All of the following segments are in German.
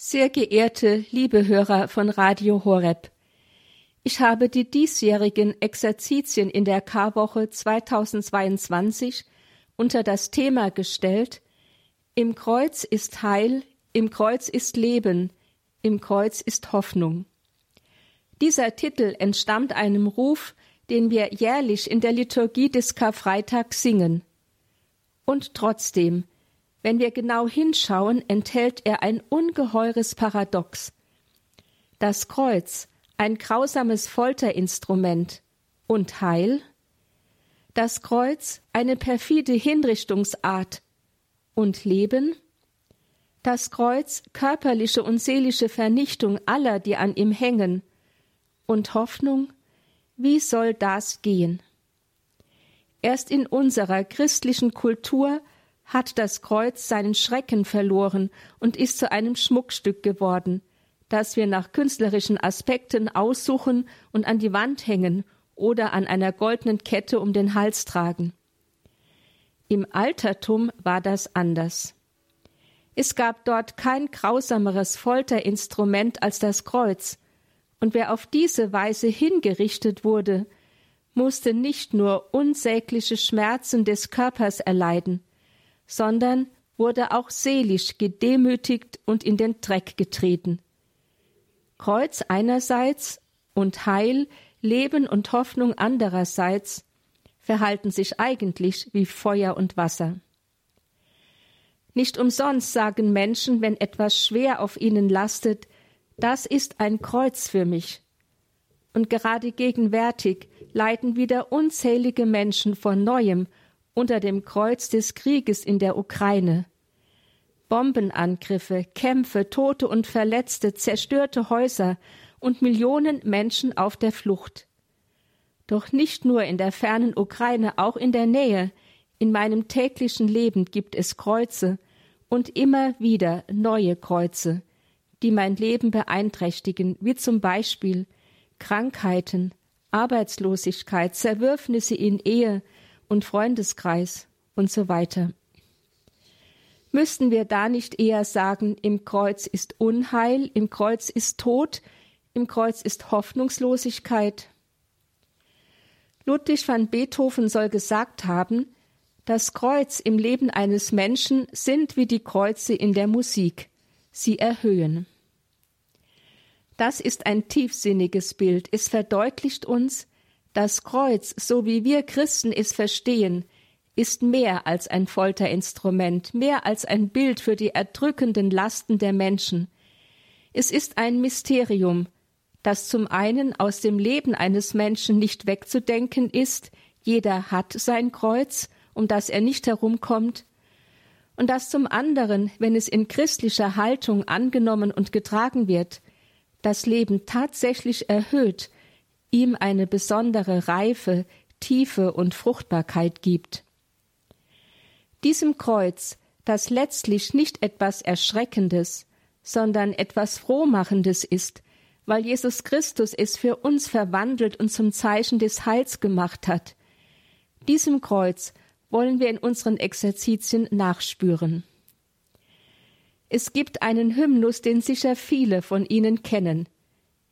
Sehr geehrte liebe Hörer von Radio Horeb, ich habe die diesjährigen Exerzitien in der Karwoche 2022 unter das Thema gestellt Im Kreuz ist Heil, im Kreuz ist Leben, im Kreuz ist Hoffnung. Dieser Titel entstammt einem Ruf, den wir jährlich in der Liturgie des Karfreitags singen. Und trotzdem, wenn wir genau hinschauen, enthält er ein ungeheures Paradox. Das Kreuz, ein grausames Folterinstrument und Heil, das Kreuz eine perfide Hinrichtungsart und Leben, das Kreuz körperliche und seelische Vernichtung aller, die an ihm hängen, und Hoffnung, wie soll das gehen? Erst in unserer christlichen Kultur hat das Kreuz seinen Schrecken verloren und ist zu einem Schmuckstück geworden, das wir nach künstlerischen Aspekten aussuchen und an die Wand hängen oder an einer goldenen Kette um den Hals tragen. Im Altertum war das anders. Es gab dort kein grausameres Folterinstrument als das Kreuz, und wer auf diese Weise hingerichtet wurde, musste nicht nur unsägliche Schmerzen des Körpers erleiden, sondern wurde auch seelisch gedemütigt und in den Dreck getreten. Kreuz einerseits und Heil, Leben und Hoffnung andererseits verhalten sich eigentlich wie Feuer und Wasser. Nicht umsonst sagen Menschen, wenn etwas schwer auf ihnen lastet, das ist ein Kreuz für mich. Und gerade gegenwärtig leiden wieder unzählige Menschen von neuem unter dem Kreuz des Krieges in der Ukraine. Bombenangriffe, Kämpfe, Tote und Verletzte, zerstörte Häuser und Millionen Menschen auf der Flucht. Doch nicht nur in der fernen Ukraine, auch in der Nähe, in meinem täglichen Leben gibt es Kreuze und immer wieder neue Kreuze, die mein Leben beeinträchtigen, wie zum Beispiel Krankheiten, Arbeitslosigkeit, Zerwürfnisse in Ehe und Freundeskreis und so weiter. Müssten wir da nicht eher sagen, im Kreuz ist Unheil, im Kreuz ist Tod, im Kreuz ist Hoffnungslosigkeit? Ludwig van Beethoven soll gesagt haben, das Kreuz im Leben eines Menschen sind wie die Kreuze in der Musik. Sie erhöhen. Das ist ein tiefsinniges Bild. Es verdeutlicht uns, das Kreuz, so wie wir Christen es verstehen, ist mehr als ein Folterinstrument, mehr als ein Bild für die erdrückenden Lasten der Menschen. Es ist ein Mysterium, das zum einen aus dem Leben eines Menschen nicht wegzudenken ist, jeder hat sein Kreuz, um das er nicht herumkommt, und das zum anderen, wenn es in christlicher Haltung angenommen und getragen wird, das Leben tatsächlich erhöht, ihm eine besondere Reife, Tiefe und Fruchtbarkeit gibt. Diesem Kreuz, das letztlich nicht etwas Erschreckendes, sondern etwas Frohmachendes ist, weil Jesus Christus es für uns verwandelt und zum Zeichen des Heils gemacht hat. Diesem Kreuz wollen wir in unseren Exerzitien nachspüren. Es gibt einen Hymnus, den sicher viele von Ihnen kennen.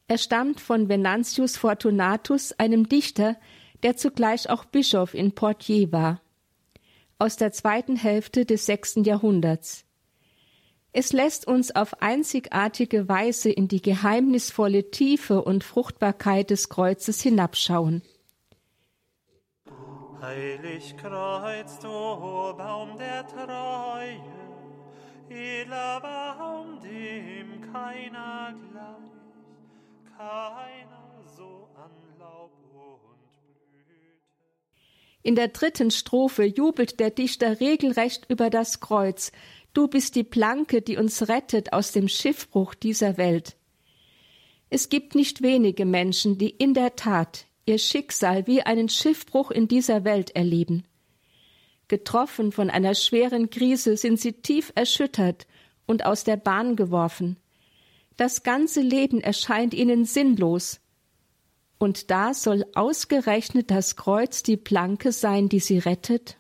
Er stammt von Venantius Fortunatus, einem Dichter, der zugleich auch Bischof in Poitiers war aus der zweiten Hälfte des sechsten Jahrhunderts. Es lässt uns auf einzigartige Weise in die geheimnisvolle Tiefe und Fruchtbarkeit des Kreuzes hinabschauen. Heilig Kreuz, du Baum der Treue, edler Baum, dem keiner gleich, keiner so an Laub in der dritten Strophe jubelt der Dichter regelrecht über das Kreuz. Du bist die Planke, die uns rettet aus dem Schiffbruch dieser Welt. Es gibt nicht wenige Menschen, die in der Tat ihr Schicksal wie einen Schiffbruch in dieser Welt erleben. Getroffen von einer schweren Krise sind sie tief erschüttert und aus der Bahn geworfen. Das ganze Leben erscheint ihnen sinnlos, und da soll ausgerechnet das Kreuz die Planke sein, die sie rettet?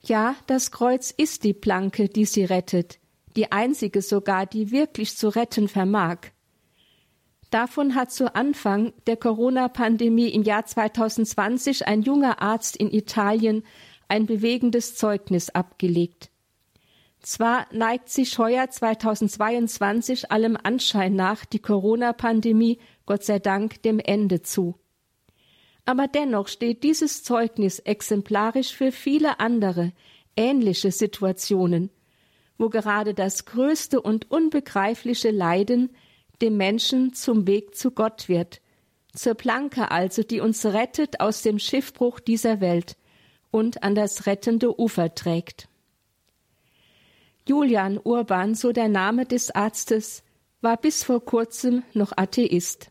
Ja, das Kreuz ist die Planke, die sie rettet, die einzige sogar, die wirklich zu retten vermag. Davon hat zu Anfang der Corona-Pandemie im Jahr 2020 ein junger Arzt in Italien ein bewegendes Zeugnis abgelegt. Zwar neigt sich heuer 2022 allem Anschein nach die Corona-Pandemie Gott sei Dank dem Ende zu. Aber dennoch steht dieses Zeugnis exemplarisch für viele andere ähnliche Situationen, wo gerade das größte und unbegreifliche Leiden dem Menschen zum Weg zu Gott wird, zur Planke also, die uns rettet aus dem Schiffbruch dieser Welt und an das rettende Ufer trägt. Julian Urban, so der Name des Arztes, war bis vor kurzem noch Atheist.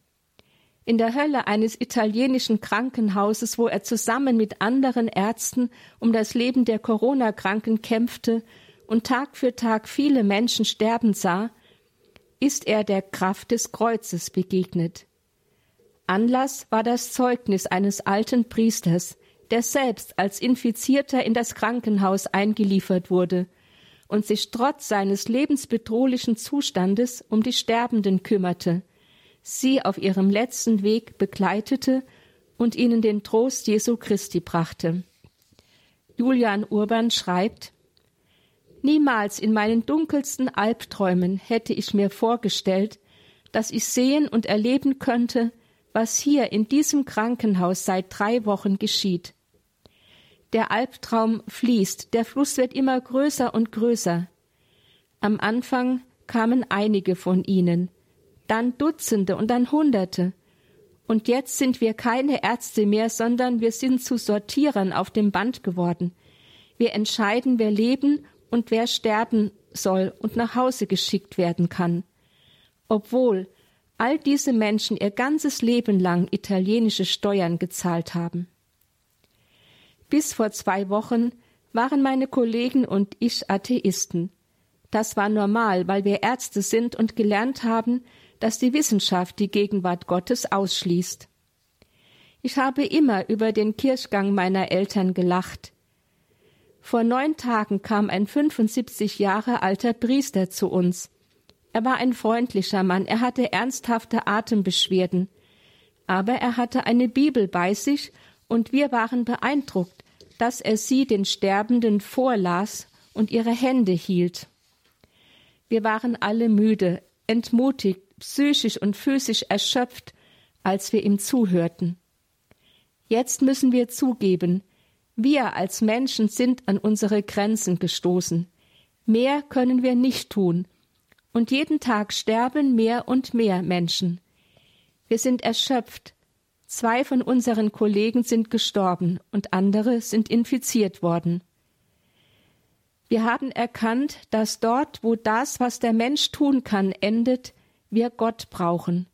In der Hölle eines italienischen Krankenhauses, wo er zusammen mit anderen Ärzten um das Leben der Corona-Kranken kämpfte und Tag für Tag viele Menschen sterben sah, ist er der Kraft des Kreuzes begegnet. Anlass war das Zeugnis eines alten Priesters, der selbst als Infizierter in das Krankenhaus eingeliefert wurde und sich trotz seines lebensbedrohlichen Zustandes um die Sterbenden kümmerte, sie auf ihrem letzten Weg begleitete und ihnen den Trost Jesu Christi brachte. Julian Urban schreibt Niemals in meinen dunkelsten Albträumen hätte ich mir vorgestellt, dass ich sehen und erleben könnte, was hier in diesem Krankenhaus seit drei Wochen geschieht. Der Albtraum fließt, der Fluss wird immer größer und größer. Am Anfang kamen einige von ihnen, dann Dutzende und dann Hunderte. Und jetzt sind wir keine Ärzte mehr, sondern wir sind zu Sortierern auf dem Band geworden. Wir entscheiden, wer leben und wer sterben soll und nach Hause geschickt werden kann. Obwohl all diese Menschen ihr ganzes Leben lang italienische Steuern gezahlt haben. Bis vor zwei Wochen waren meine Kollegen und ich Atheisten. Das war normal, weil wir Ärzte sind und gelernt haben, dass die Wissenschaft die Gegenwart Gottes ausschließt. Ich habe immer über den Kirchgang meiner Eltern gelacht. Vor neun Tagen kam ein 75 Jahre alter Priester zu uns. Er war ein freundlicher Mann, er hatte ernsthafte Atembeschwerden. Aber er hatte eine Bibel bei sich und wir waren beeindruckt, dass er sie den Sterbenden vorlas und ihre Hände hielt. Wir waren alle müde, entmutigt, psychisch und physisch erschöpft, als wir ihm zuhörten. Jetzt müssen wir zugeben, wir als Menschen sind an unsere Grenzen gestoßen. Mehr können wir nicht tun. Und jeden Tag sterben mehr und mehr Menschen. Wir sind erschöpft, Zwei von unseren Kollegen sind gestorben und andere sind infiziert worden. Wir haben erkannt, dass dort, wo das, was der Mensch tun kann, endet, wir Gott brauchen.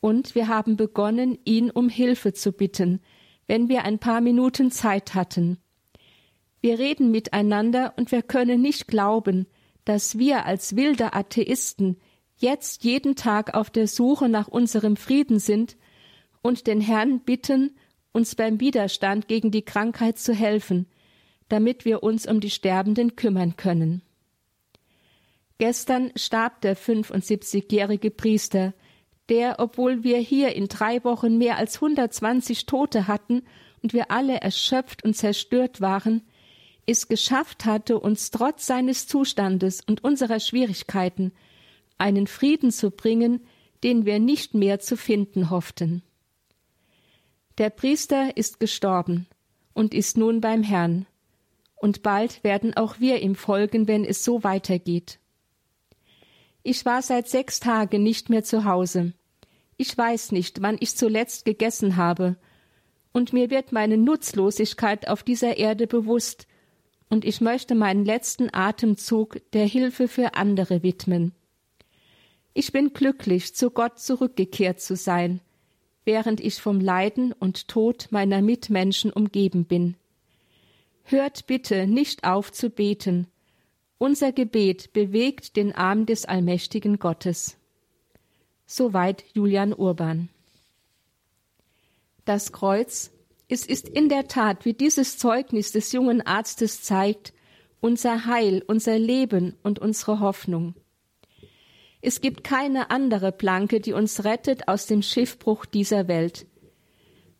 Und wir haben begonnen, ihn um Hilfe zu bitten, wenn wir ein paar Minuten Zeit hatten. Wir reden miteinander und wir können nicht glauben, dass wir als wilde Atheisten jetzt jeden Tag auf der Suche nach unserem Frieden sind und den Herrn bitten, uns beim Widerstand gegen die Krankheit zu helfen, damit wir uns um die Sterbenden kümmern können. Gestern starb der 75-jährige Priester, der, obwohl wir hier in drei Wochen mehr als 120 Tote hatten und wir alle erschöpft und zerstört waren, es geschafft hatte, uns trotz seines Zustandes und unserer Schwierigkeiten einen Frieden zu bringen, den wir nicht mehr zu finden hofften. Der Priester ist gestorben und ist nun beim Herrn, und bald werden auch wir ihm folgen, wenn es so weitergeht. Ich war seit sechs Tagen nicht mehr zu Hause. Ich weiß nicht, wann ich zuletzt gegessen habe, und mir wird meine Nutzlosigkeit auf dieser Erde bewusst, und ich möchte meinen letzten Atemzug der Hilfe für andere widmen. Ich bin glücklich, zu Gott zurückgekehrt zu sein, während ich vom Leiden und Tod meiner Mitmenschen umgeben bin. Hört bitte nicht auf zu beten. Unser Gebet bewegt den Arm des allmächtigen Gottes. Soweit Julian Urban. Das Kreuz, es ist in der Tat, wie dieses Zeugnis des jungen Arztes zeigt, unser Heil, unser Leben und unsere Hoffnung. Es gibt keine andere Planke, die uns rettet aus dem Schiffbruch dieser Welt.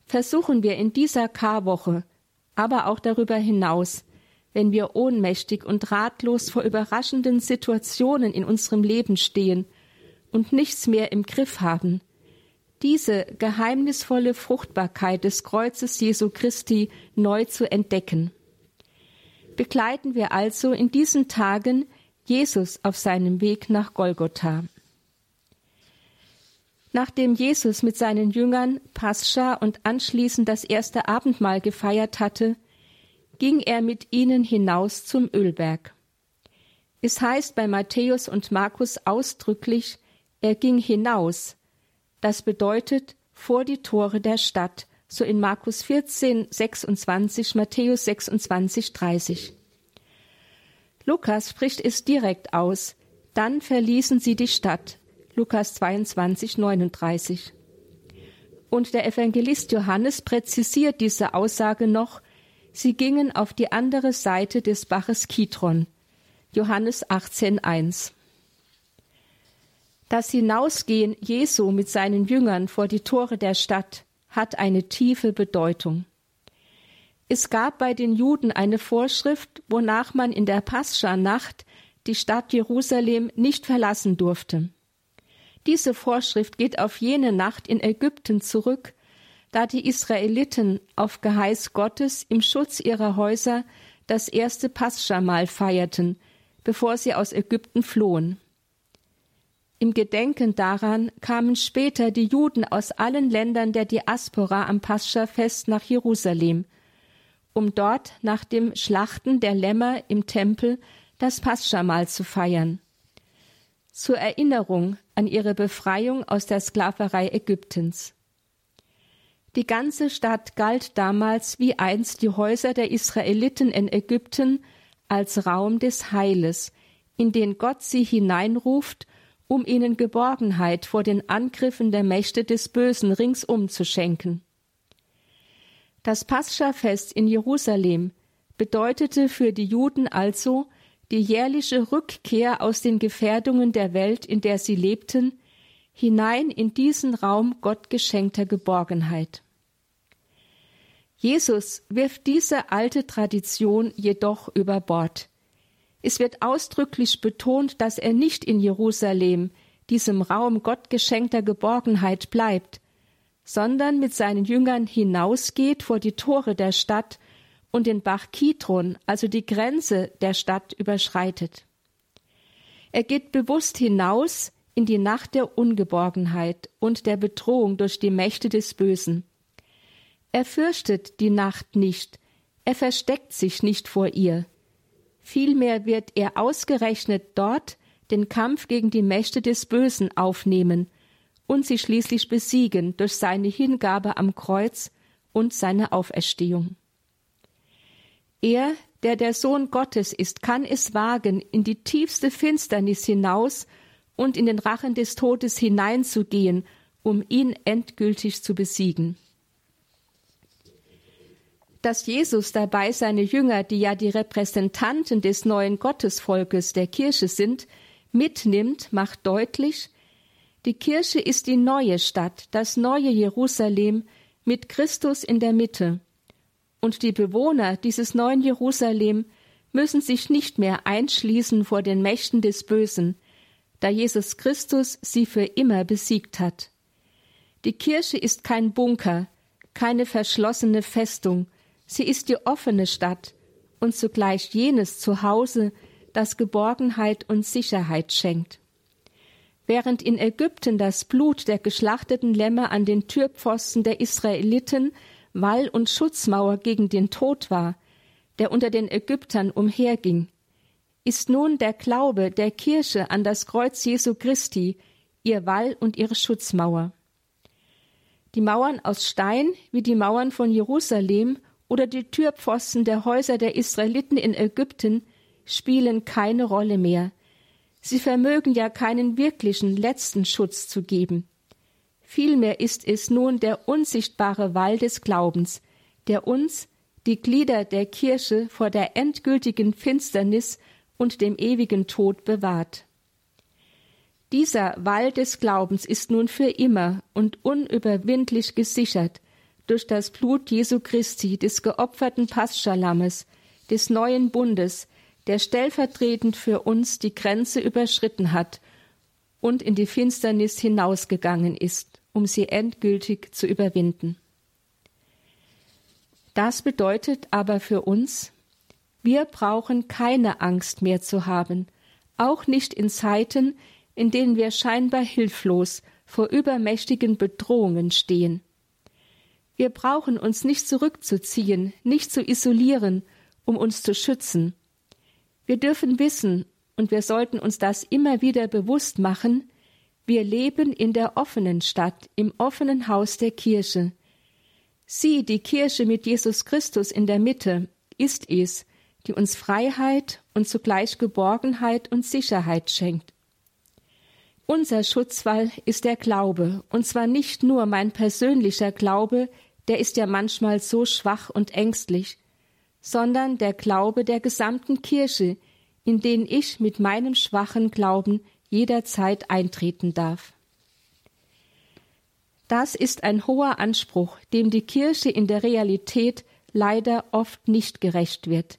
Versuchen wir in dieser Karwoche, aber auch darüber hinaus, wenn wir ohnmächtig und ratlos vor überraschenden Situationen in unserem Leben stehen und nichts mehr im Griff haben, diese geheimnisvolle Fruchtbarkeit des Kreuzes Jesu Christi neu zu entdecken. Begleiten wir also in diesen Tagen Jesus auf seinem Weg nach Golgotha. Nachdem Jesus mit seinen Jüngern Pascha und anschließend das erste Abendmahl gefeiert hatte, ging er mit ihnen hinaus zum Ölberg. Es heißt bei Matthäus und Markus ausdrücklich, er ging hinaus. Das bedeutet vor die Tore der Stadt, so in Markus 14, 26, Matthäus 26, 30. Lukas spricht es direkt aus. Dann verließen sie die Stadt. Lukas 22, 39. Und der Evangelist Johannes präzisiert diese Aussage noch. Sie gingen auf die andere Seite des Baches Kidron. Johannes 18, 1. Das Hinausgehen Jesu mit seinen Jüngern vor die Tore der Stadt hat eine tiefe Bedeutung. Es gab bei den Juden eine Vorschrift, wonach man in der Pascha-Nacht die Stadt Jerusalem nicht verlassen durfte. Diese Vorschrift geht auf jene Nacht in Ägypten zurück, da die Israeliten auf Geheiß Gottes im Schutz ihrer Häuser das erste Paschamal feierten, bevor sie aus Ägypten flohen. Im Gedenken daran kamen später die Juden aus allen Ländern der Diaspora am Pascha-Fest nach Jerusalem, um dort nach dem Schlachten der Lämmer im Tempel das Paschamal zu feiern. Zur Erinnerung an ihre Befreiung aus der Sklaverei Ägyptens. Die ganze Stadt galt damals wie einst die Häuser der Israeliten in Ägypten als Raum des Heiles, in den Gott sie hineinruft, um ihnen Geborgenheit vor den Angriffen der Mächte des Bösen ringsum zu schenken. Das Pascha-Fest in Jerusalem bedeutete für die Juden also die jährliche Rückkehr aus den Gefährdungen der Welt, in der sie lebten, hinein in diesen Raum gottgeschenkter Geborgenheit. Jesus wirft diese alte Tradition jedoch über Bord. Es wird ausdrücklich betont, dass er nicht in Jerusalem, diesem Raum gottgeschenkter Geborgenheit bleibt, sondern mit seinen Jüngern hinausgeht vor die Tore der Stadt und den Bach Kidron, also die Grenze der Stadt, überschreitet. Er geht bewusst hinaus in die Nacht der Ungeborgenheit und der Bedrohung durch die Mächte des Bösen. Er fürchtet die Nacht nicht, er versteckt sich nicht vor ihr. Vielmehr wird er ausgerechnet dort den Kampf gegen die Mächte des Bösen aufnehmen und sie schließlich besiegen durch seine Hingabe am Kreuz und seine Auferstehung. Er, der der Sohn Gottes ist, kann es wagen, in die tiefste Finsternis hinaus und in den Rachen des Todes hineinzugehen, um ihn endgültig zu besiegen. Dass Jesus dabei seine Jünger, die ja die Repräsentanten des neuen Gottesvolkes der Kirche sind, mitnimmt, macht deutlich, die Kirche ist die neue Stadt, das neue Jerusalem mit Christus in der Mitte. Und die Bewohner dieses neuen Jerusalem müssen sich nicht mehr einschließen vor den Mächten des Bösen, da Jesus Christus sie für immer besiegt hat. Die Kirche ist kein Bunker, keine verschlossene Festung, sie ist die offene Stadt und zugleich jenes Zuhause, das Geborgenheit und Sicherheit schenkt. Während in Ägypten das Blut der geschlachteten Lämmer an den Türpfosten der Israeliten Wall und Schutzmauer gegen den Tod war, der unter den Ägyptern umherging, ist nun der Glaube der Kirche an das Kreuz Jesu Christi ihr Wall und ihre Schutzmauer. Die Mauern aus Stein, wie die Mauern von Jerusalem oder die Türpfosten der Häuser der Israeliten in Ägypten, spielen keine Rolle mehr, Sie vermögen ja keinen wirklichen letzten Schutz zu geben. Vielmehr ist es nun der unsichtbare Wall des Glaubens, der uns, die Glieder der Kirche vor der endgültigen Finsternis und dem ewigen Tod bewahrt. Dieser Wall des Glaubens ist nun für immer und unüberwindlich gesichert durch das Blut Jesu Christi, des geopferten Paschalames, des neuen Bundes, der stellvertretend für uns die Grenze überschritten hat und in die Finsternis hinausgegangen ist, um sie endgültig zu überwinden. Das bedeutet aber für uns, wir brauchen keine Angst mehr zu haben, auch nicht in Zeiten, in denen wir scheinbar hilflos vor übermächtigen Bedrohungen stehen. Wir brauchen uns nicht zurückzuziehen, nicht zu isolieren, um uns zu schützen. Wir dürfen wissen, und wir sollten uns das immer wieder bewusst machen, wir leben in der offenen Stadt, im offenen Haus der Kirche. Sie, die Kirche mit Jesus Christus in der Mitte, ist es, die uns Freiheit und zugleich Geborgenheit und Sicherheit schenkt. Unser Schutzwall ist der Glaube, und zwar nicht nur mein persönlicher Glaube, der ist ja manchmal so schwach und ängstlich, sondern der Glaube der gesamten Kirche, in den ich mit meinem schwachen Glauben jederzeit eintreten darf. Das ist ein hoher Anspruch, dem die Kirche in der Realität leider oft nicht gerecht wird.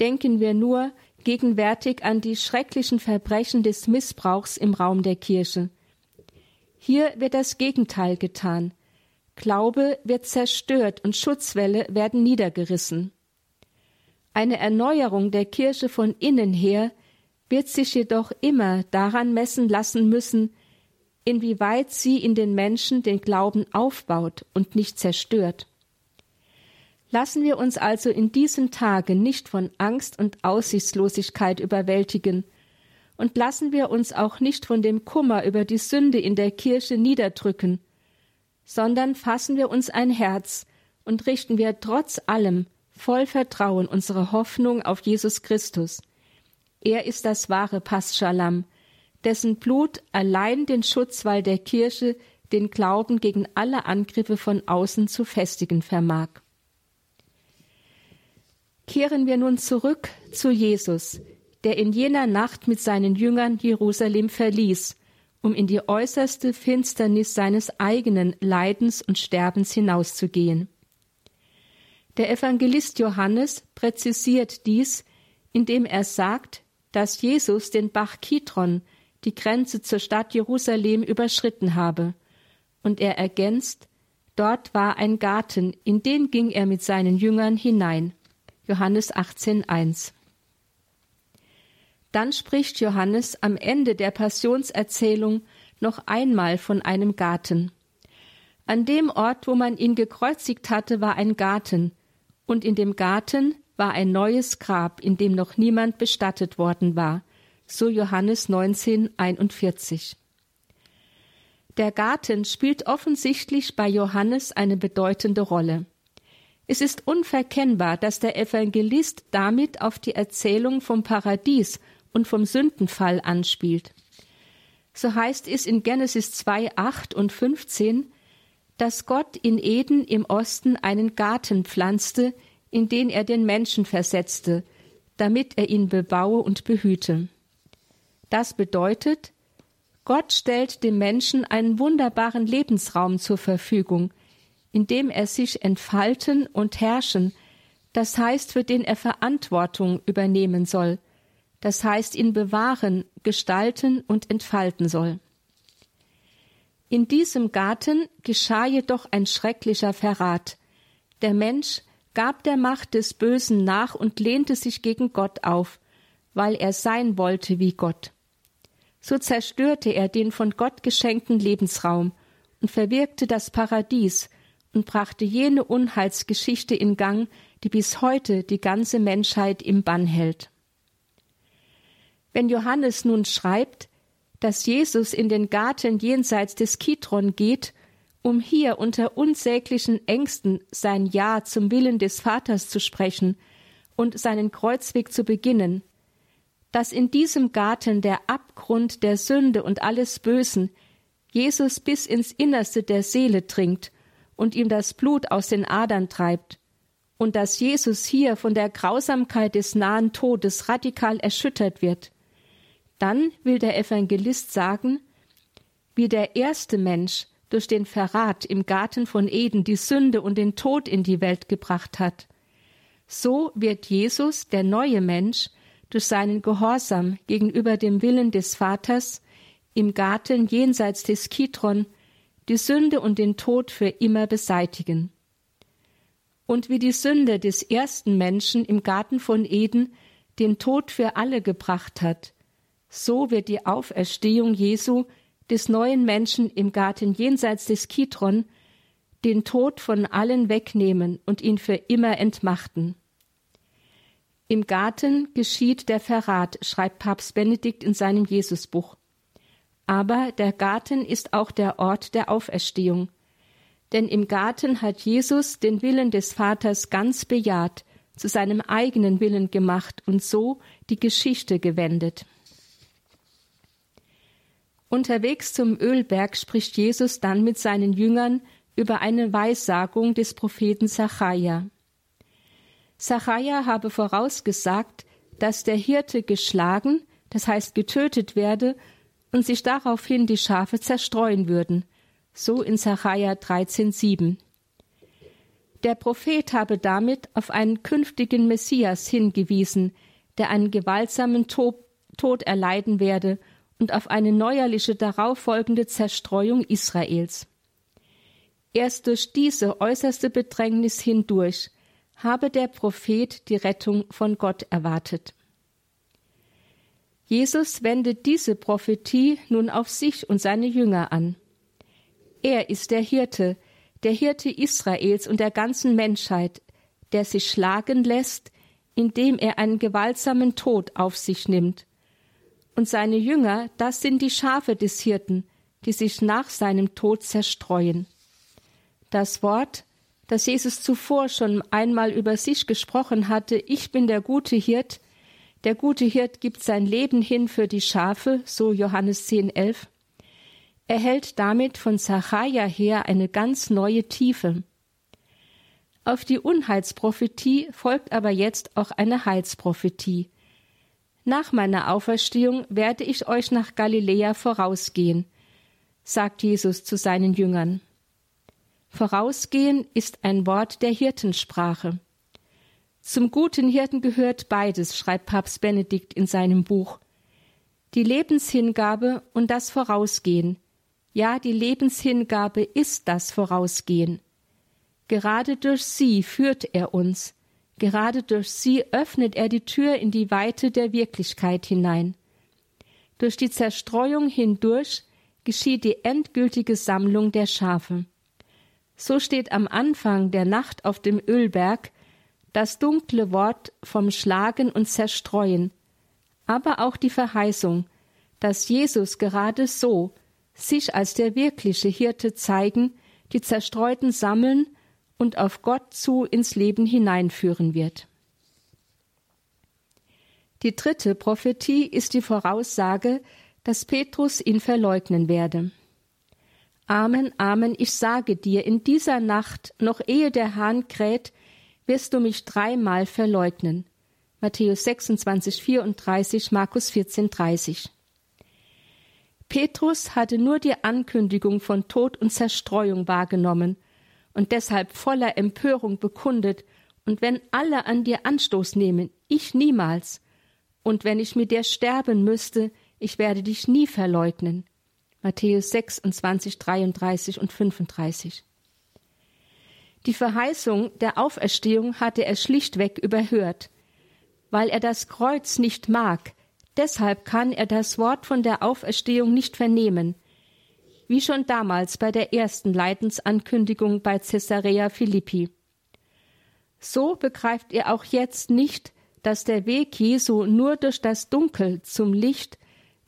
Denken wir nur gegenwärtig an die schrecklichen Verbrechen des Missbrauchs im Raum der Kirche. Hier wird das Gegenteil getan. Glaube wird zerstört und Schutzwälle werden niedergerissen. Eine Erneuerung der Kirche von innen her wird sich jedoch immer daran messen lassen müssen, inwieweit sie in den Menschen den Glauben aufbaut und nicht zerstört. Lassen wir uns also in diesen Tagen nicht von Angst und Aussichtslosigkeit überwältigen, und lassen wir uns auch nicht von dem Kummer über die Sünde in der Kirche niederdrücken, sondern fassen wir uns ein Herz und richten wir trotz allem voll Vertrauen unsere Hoffnung auf Jesus Christus. Er ist das wahre Paschalamm, dessen Blut allein den Schutzwall der Kirche, den Glauben gegen alle Angriffe von außen zu festigen vermag. Kehren wir nun zurück zu Jesus, der in jener Nacht mit seinen Jüngern Jerusalem verließ, um in die äußerste Finsternis seines eigenen Leidens und Sterbens hinauszugehen. Der Evangelist Johannes präzisiert dies, indem er sagt, dass Jesus den Bach Kidron, die Grenze zur Stadt Jerusalem, überschritten habe. Und er ergänzt, dort war ein Garten, in den ging er mit seinen Jüngern hinein. Johannes 18,1. Dann spricht Johannes am Ende der Passionserzählung noch einmal von einem Garten. An dem Ort, wo man ihn gekreuzigt hatte, war ein Garten, und in dem Garten war ein neues Grab, in dem noch niemand bestattet worden war. So Johannes 19, 41. Der Garten spielt offensichtlich bei Johannes eine bedeutende Rolle. Es ist unverkennbar, dass der Evangelist damit auf die Erzählung vom Paradies und vom Sündenfall anspielt. So heißt es in Genesis 2, 8 und 15, dass Gott in Eden im Osten einen Garten pflanzte, in den er den Menschen versetzte, damit er ihn bebaue und behüte. Das bedeutet, Gott stellt dem Menschen einen wunderbaren Lebensraum zur Verfügung, in dem er sich entfalten und herrschen, das heißt, für den er Verantwortung übernehmen soll, das heißt, ihn bewahren, gestalten und entfalten soll. In diesem Garten geschah jedoch ein schrecklicher Verrat. Der Mensch gab der Macht des Bösen nach und lehnte sich gegen Gott auf, weil er sein wollte wie Gott. So zerstörte er den von Gott geschenkten Lebensraum und verwirkte das Paradies und brachte jene Unheilsgeschichte in Gang, die bis heute die ganze Menschheit im Bann hält. Wenn Johannes nun schreibt, dass Jesus in den Garten jenseits des Kidron geht, um hier unter unsäglichen Ängsten sein Ja zum Willen des Vaters zu sprechen und seinen Kreuzweg zu beginnen, dass in diesem Garten der Abgrund der Sünde und alles Bösen Jesus bis ins Innerste der Seele dringt und ihm das Blut aus den Adern treibt, und dass Jesus hier von der Grausamkeit des nahen Todes radikal erschüttert wird, dann will der Evangelist sagen, wie der erste Mensch durch den Verrat im Garten von Eden die Sünde und den Tod in die Welt gebracht hat, so wird Jesus, der neue Mensch, durch seinen Gehorsam gegenüber dem Willen des Vaters im Garten jenseits des Kidron die Sünde und den Tod für immer beseitigen. Und wie die Sünde des ersten Menschen im Garten von Eden den Tod für alle gebracht hat, so wird die Auferstehung Jesu des neuen Menschen im Garten jenseits des Kidron den Tod von allen wegnehmen und ihn für immer entmachten. Im Garten geschieht der Verrat, schreibt Papst Benedikt in seinem Jesusbuch. Aber der Garten ist auch der Ort der Auferstehung. Denn im Garten hat Jesus den Willen des Vaters ganz bejaht, zu seinem eigenen Willen gemacht und so die Geschichte gewendet. Unterwegs zum Ölberg spricht Jesus dann mit seinen Jüngern über eine Weissagung des Propheten Zachariah. Zachariah habe vorausgesagt, dass der Hirte geschlagen, das heißt getötet werde, und sich daraufhin die Schafe zerstreuen würden, so in Zachariah 13,7. Der Prophet habe damit auf einen künftigen Messias hingewiesen, der einen gewaltsamen Tod erleiden werde und auf eine neuerliche darauffolgende Zerstreuung Israels. Erst durch diese äußerste Bedrängnis hindurch habe der Prophet die Rettung von Gott erwartet. Jesus wendet diese Prophetie nun auf sich und seine Jünger an. Er ist der Hirte, der Hirte Israels und der ganzen Menschheit, der sich schlagen lässt, indem er einen gewaltsamen Tod auf sich nimmt und seine Jünger, das sind die Schafe des Hirten, die sich nach seinem Tod zerstreuen. Das Wort, das Jesus zuvor schon einmal über sich gesprochen hatte, ich bin der gute Hirt, der gute Hirt gibt sein Leben hin für die Schafe, so Johannes 10, 11, erhält damit von Zachariah her eine ganz neue Tiefe. Auf die Unheilsprophetie folgt aber jetzt auch eine Heilsprophetie. Nach meiner Auferstehung werde ich euch nach Galiläa vorausgehen, sagt Jesus zu seinen Jüngern. Vorausgehen ist ein Wort der Hirtensprache. Zum guten Hirten gehört beides, schreibt Papst Benedikt in seinem Buch. Die Lebenshingabe und das Vorausgehen. Ja, die Lebenshingabe ist das Vorausgehen. Gerade durch sie führt er uns, Gerade durch sie öffnet er die Tür in die Weite der Wirklichkeit hinein. Durch die Zerstreuung hindurch geschieht die endgültige Sammlung der Schafe. So steht am Anfang der Nacht auf dem Ölberg das dunkle Wort vom Schlagen und Zerstreuen, aber auch die Verheißung, dass Jesus gerade so sich als der wirkliche Hirte zeigen, die Zerstreuten sammeln und auf Gott zu ins Leben hineinführen wird. Die dritte Prophetie ist die Voraussage, dass Petrus ihn verleugnen werde. Amen, Amen, ich sage dir, in dieser Nacht, noch ehe der Hahn kräht, wirst du mich dreimal verleugnen. Matthäus 26, 34, Markus 14, 30. Petrus hatte nur die Ankündigung von Tod und Zerstreuung wahrgenommen und deshalb voller Empörung bekundet, und wenn alle an dir Anstoß nehmen, ich niemals, und wenn ich mit dir sterben müsste, ich werde dich nie verleugnen. Matthäus 26, 33 und 35. Die Verheißung der Auferstehung hatte er schlichtweg überhört. Weil er das Kreuz nicht mag, deshalb kann er das Wort von der Auferstehung nicht vernehmen, wie schon damals bei der ersten Leidensankündigung bei Caesarea Philippi. So begreift er auch jetzt nicht, dass der Weg Jesu nur durch das Dunkel zum Licht,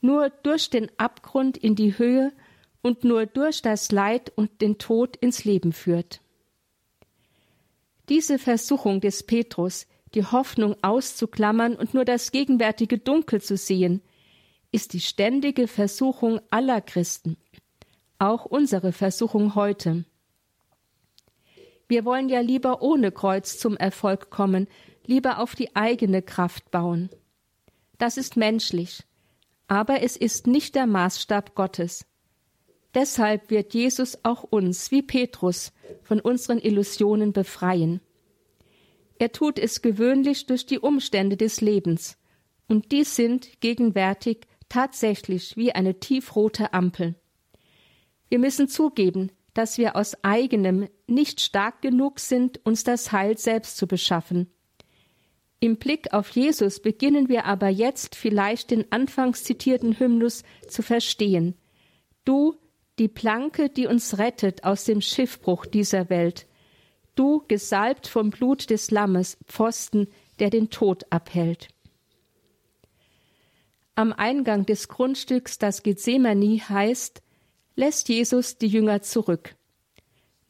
nur durch den Abgrund in die Höhe und nur durch das Leid und den Tod ins Leben führt. Diese Versuchung des Petrus, die Hoffnung auszuklammern und nur das gegenwärtige Dunkel zu sehen, ist die ständige Versuchung aller Christen auch unsere Versuchung heute. Wir wollen ja lieber ohne Kreuz zum Erfolg kommen, lieber auf die eigene Kraft bauen. Das ist menschlich, aber es ist nicht der Maßstab Gottes. Deshalb wird Jesus auch uns, wie Petrus, von unseren Illusionen befreien. Er tut es gewöhnlich durch die Umstände des Lebens, und die sind gegenwärtig tatsächlich wie eine tiefrote Ampel. Wir müssen zugeben, dass wir aus eigenem nicht stark genug sind, uns das Heil selbst zu beschaffen. Im Blick auf Jesus beginnen wir aber jetzt vielleicht den anfangs zitierten Hymnus zu verstehen. Du, die Planke, die uns rettet aus dem Schiffbruch dieser Welt. Du, gesalbt vom Blut des Lammes, Pfosten, der den Tod abhält. Am Eingang des Grundstücks, das Gethsemane heißt, lässt Jesus die Jünger zurück.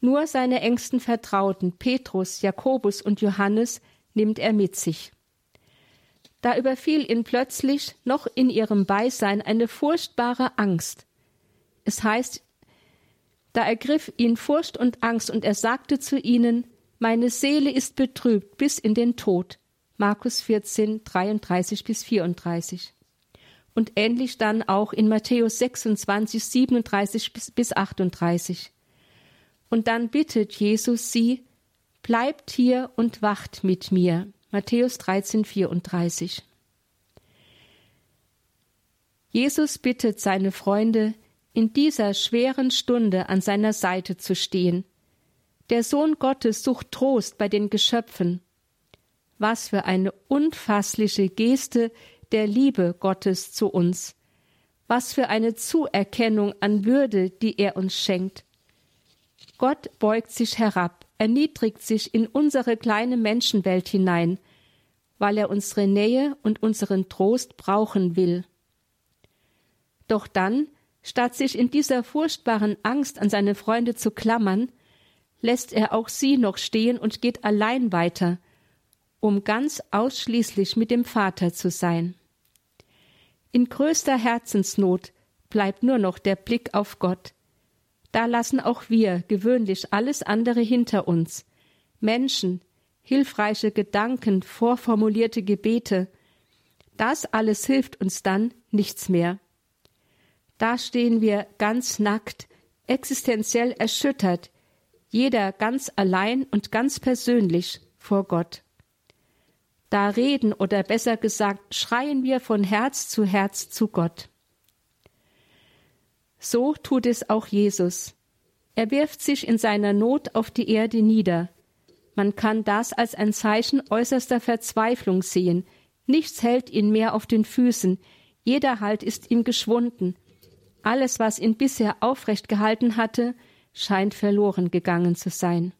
Nur seine engsten Vertrauten Petrus, Jakobus und Johannes nimmt er mit sich. Da überfiel ihn plötzlich noch in ihrem Beisein eine furchtbare Angst. Es heißt, da ergriff ihn Furcht und Angst, und er sagte zu ihnen, Meine Seele ist betrübt bis in den Tod. Markus 14, 33 bis 34 und ähnlich dann auch in Matthäus 26, 37 bis 38. Und dann bittet Jesus sie, bleibt hier und wacht mit mir. Matthäus 13, 34. Jesus bittet seine Freunde, in dieser schweren Stunde an seiner Seite zu stehen. Der Sohn Gottes sucht Trost bei den Geschöpfen. Was für eine unfassliche Geste der Liebe Gottes zu uns. Was für eine Zuerkennung an Würde, die er uns schenkt. Gott beugt sich herab, erniedrigt sich in unsere kleine Menschenwelt hinein, weil er unsere Nähe und unseren Trost brauchen will. Doch dann, statt sich in dieser furchtbaren Angst an seine Freunde zu klammern, lässt er auch sie noch stehen und geht allein weiter, um ganz ausschließlich mit dem Vater zu sein. In größter Herzensnot bleibt nur noch der Blick auf Gott. Da lassen auch wir gewöhnlich alles andere hinter uns. Menschen, hilfreiche Gedanken, vorformulierte Gebete. Das alles hilft uns dann nichts mehr. Da stehen wir ganz nackt, existenziell erschüttert, jeder ganz allein und ganz persönlich vor Gott. Da reden oder besser gesagt schreien wir von Herz zu Herz zu Gott. So tut es auch Jesus. Er wirft sich in seiner Not auf die Erde nieder. Man kann das als ein Zeichen äußerster Verzweiflung sehen. Nichts hält ihn mehr auf den Füßen. Jeder Halt ist ihm geschwunden. Alles, was ihn bisher aufrecht gehalten hatte, scheint verloren gegangen zu sein.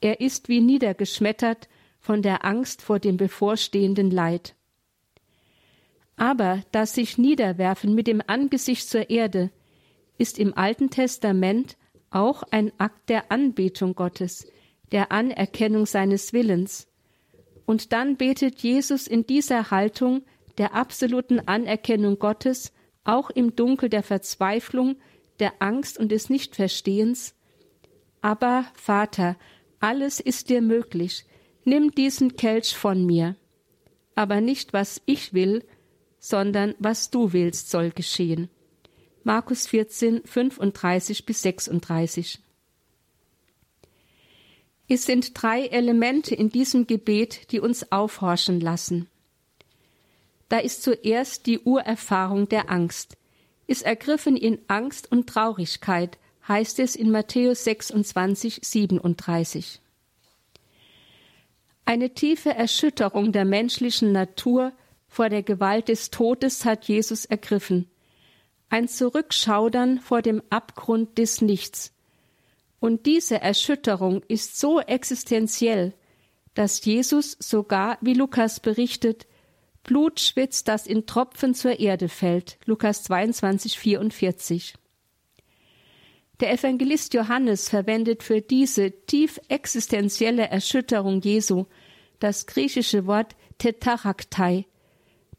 Er ist wie niedergeschmettert von der Angst vor dem bevorstehenden Leid. Aber das sich niederwerfen mit dem Angesicht zur Erde ist im Alten Testament auch ein Akt der Anbetung Gottes, der Anerkennung seines Willens. Und dann betet Jesus in dieser Haltung der absoluten Anerkennung Gottes auch im Dunkel der Verzweiflung, der Angst und des Nichtverstehens. Aber Vater, alles ist dir möglich, Nimm diesen Kelch von mir. Aber nicht was ich will, sondern was du willst, soll geschehen. Markus 14, 35 bis 36. Es sind drei Elemente in diesem Gebet, die uns aufhorchen lassen. Da ist zuerst die Urerfahrung der Angst. Ist ergriffen in Angst und Traurigkeit, heißt es in Matthäus 26, 37. Eine tiefe Erschütterung der menschlichen Natur vor der Gewalt des Todes hat Jesus ergriffen. Ein Zurückschaudern vor dem Abgrund des Nichts. Und diese Erschütterung ist so existenziell, dass Jesus sogar, wie Lukas berichtet, Blut schwitzt, das in Tropfen zur Erde fällt. Lukas 22, 44. Der Evangelist Johannes verwendet für diese tief existenzielle Erschütterung Jesu das griechische Wort tetaraktai,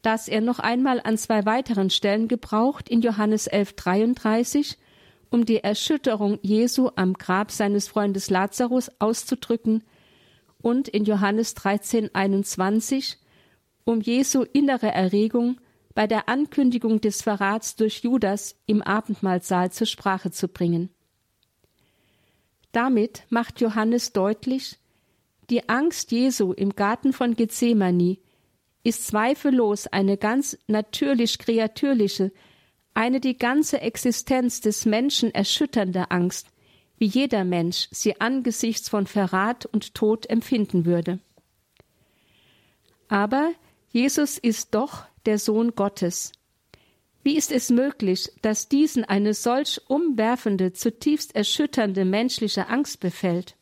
das er noch einmal an zwei weiteren Stellen gebraucht in Johannes 11,33 um die Erschütterung Jesu am Grab seines Freundes Lazarus auszudrücken, und in Johannes 13, 21, um Jesu innere Erregung bei der Ankündigung des Verrats durch Judas im Abendmahlsaal zur Sprache zu bringen. Damit macht Johannes deutlich, die Angst Jesu im Garten von Gethsemane ist zweifellos eine ganz natürlich kreatürliche, eine die ganze Existenz des Menschen erschütternde Angst, wie jeder Mensch sie angesichts von Verrat und Tod empfinden würde. Aber Jesus ist doch der Sohn Gottes. Wie ist es möglich, dass diesen eine solch umwerfende, zutiefst erschütternde menschliche Angst befällt?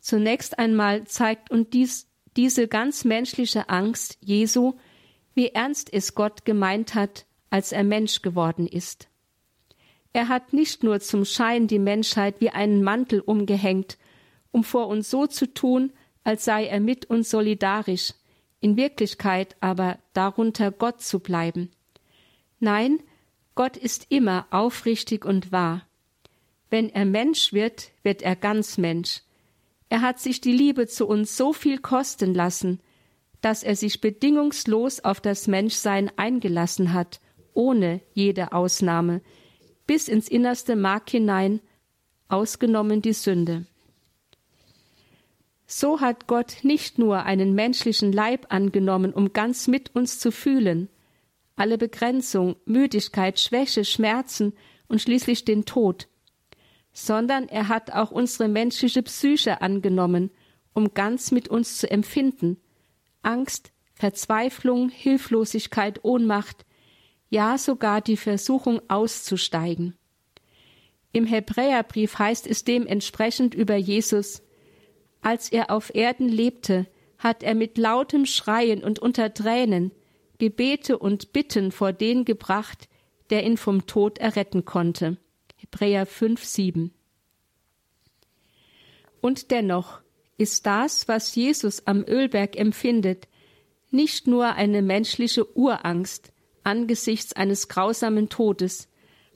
Zunächst einmal zeigt uns dies, diese ganz menschliche Angst Jesu, wie ernst es Gott gemeint hat, als er Mensch geworden ist. Er hat nicht nur zum Schein die Menschheit wie einen Mantel umgehängt, um vor uns so zu tun, als sei er mit uns solidarisch, in Wirklichkeit aber darunter Gott zu bleiben. Nein, Gott ist immer aufrichtig und wahr. Wenn er Mensch wird, wird er ganz Mensch. Er hat sich die Liebe zu uns so viel kosten lassen, dass er sich bedingungslos auf das Menschsein eingelassen hat, ohne jede Ausnahme, bis ins innerste Mark hinein, ausgenommen die Sünde. So hat Gott nicht nur einen menschlichen Leib angenommen, um ganz mit uns zu fühlen, alle Begrenzung, Müdigkeit, Schwäche, Schmerzen und schließlich den Tod, sondern er hat auch unsere menschliche Psyche angenommen, um ganz mit uns zu empfinden, Angst, Verzweiflung, Hilflosigkeit, Ohnmacht, ja sogar die Versuchung auszusteigen. Im Hebräerbrief heißt es dementsprechend über Jesus, als er auf Erden lebte, hat er mit lautem Schreien und unter Tränen Gebete und Bitten vor den gebracht, der ihn vom Tod erretten konnte. Hebräer 5, 7. Und dennoch ist das, was Jesus am Ölberg empfindet, nicht nur eine menschliche Urangst angesichts eines grausamen Todes,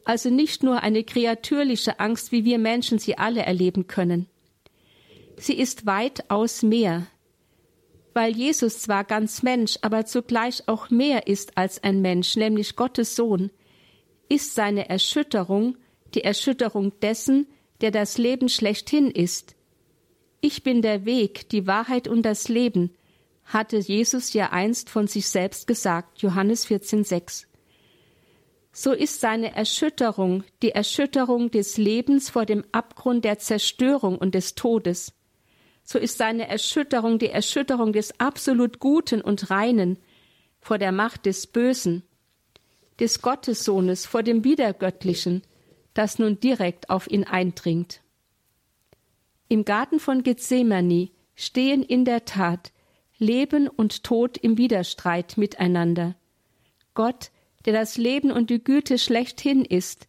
also nicht nur eine kreatürliche Angst, wie wir Menschen sie alle erleben können. Sie ist weitaus mehr, weil Jesus zwar ganz Mensch, aber zugleich auch mehr ist als ein Mensch, nämlich Gottes Sohn, ist seine Erschütterung die Erschütterung dessen, der das Leben schlechthin ist. Ich bin der Weg, die Wahrheit und das Leben, hatte Jesus ja einst von sich selbst gesagt, Johannes 14,6. So ist seine Erschütterung die Erschütterung des Lebens vor dem Abgrund der Zerstörung und des Todes. So ist seine Erschütterung die Erschütterung des absolut Guten und Reinen vor der Macht des Bösen, des Gottessohnes vor dem Wiedergöttlichen, das nun direkt auf ihn eindringt. Im Garten von Gethsemane stehen in der Tat Leben und Tod im Widerstreit miteinander. Gott, der das Leben und die Güte schlechthin ist,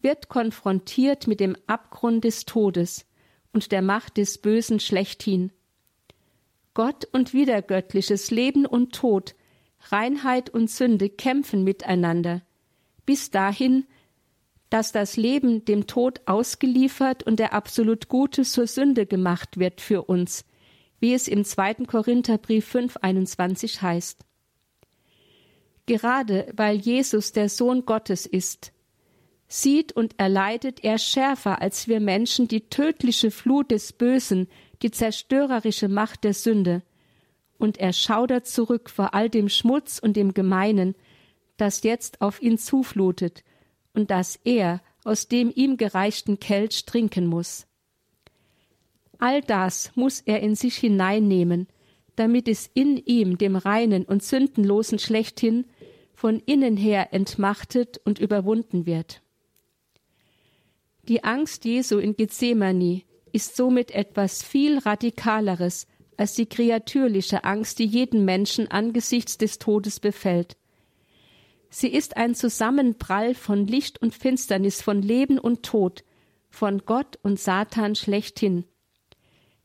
wird konfrontiert mit dem Abgrund des Todes und der Macht des Bösen schlechthin. Gott und wiedergöttliches Leben und Tod, Reinheit und Sünde kämpfen miteinander, bis dahin, dass das Leben dem Tod ausgeliefert und der absolut Gute zur Sünde gemacht wird für uns, wie es im zweiten Korintherbrief 5,21 heißt. Gerade weil Jesus der Sohn Gottes ist, sieht und erleidet er schärfer als wir Menschen die tödliche Flut des Bösen, die zerstörerische Macht der Sünde, und er schaudert zurück vor all dem Schmutz und dem Gemeinen, das jetzt auf ihn zuflutet und das er aus dem ihm gereichten Kelch trinken muss. All das muss er in sich hineinnehmen, damit es in ihm, dem reinen und sündenlosen schlechthin, von innen her entmachtet und überwunden wird. Die Angst Jesu in Gethsemane ist somit etwas viel radikaleres als die kreatürliche Angst, die jeden Menschen angesichts des Todes befällt. Sie ist ein Zusammenprall von Licht und Finsternis, von Leben und Tod, von Gott und Satan schlechthin.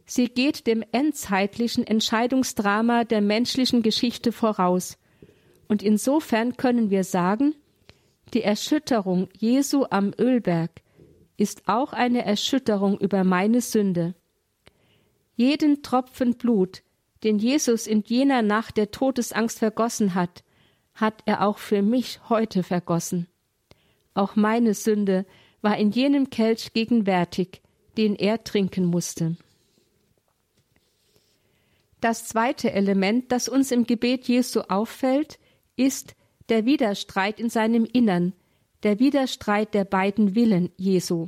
Sie geht dem endzeitlichen Entscheidungsdrama der menschlichen Geschichte voraus, und insofern können wir sagen, Die Erschütterung Jesu am Ölberg ist auch eine Erschütterung über meine Sünde. Jeden Tropfen Blut, den Jesus in jener Nacht der Todesangst vergossen hat, hat er auch für mich heute vergossen. Auch meine Sünde war in jenem Kelch gegenwärtig, den er trinken musste. Das zweite Element, das uns im Gebet Jesu auffällt, ist der Widerstreit in seinem Innern, der Widerstreit der beiden Willen Jesu.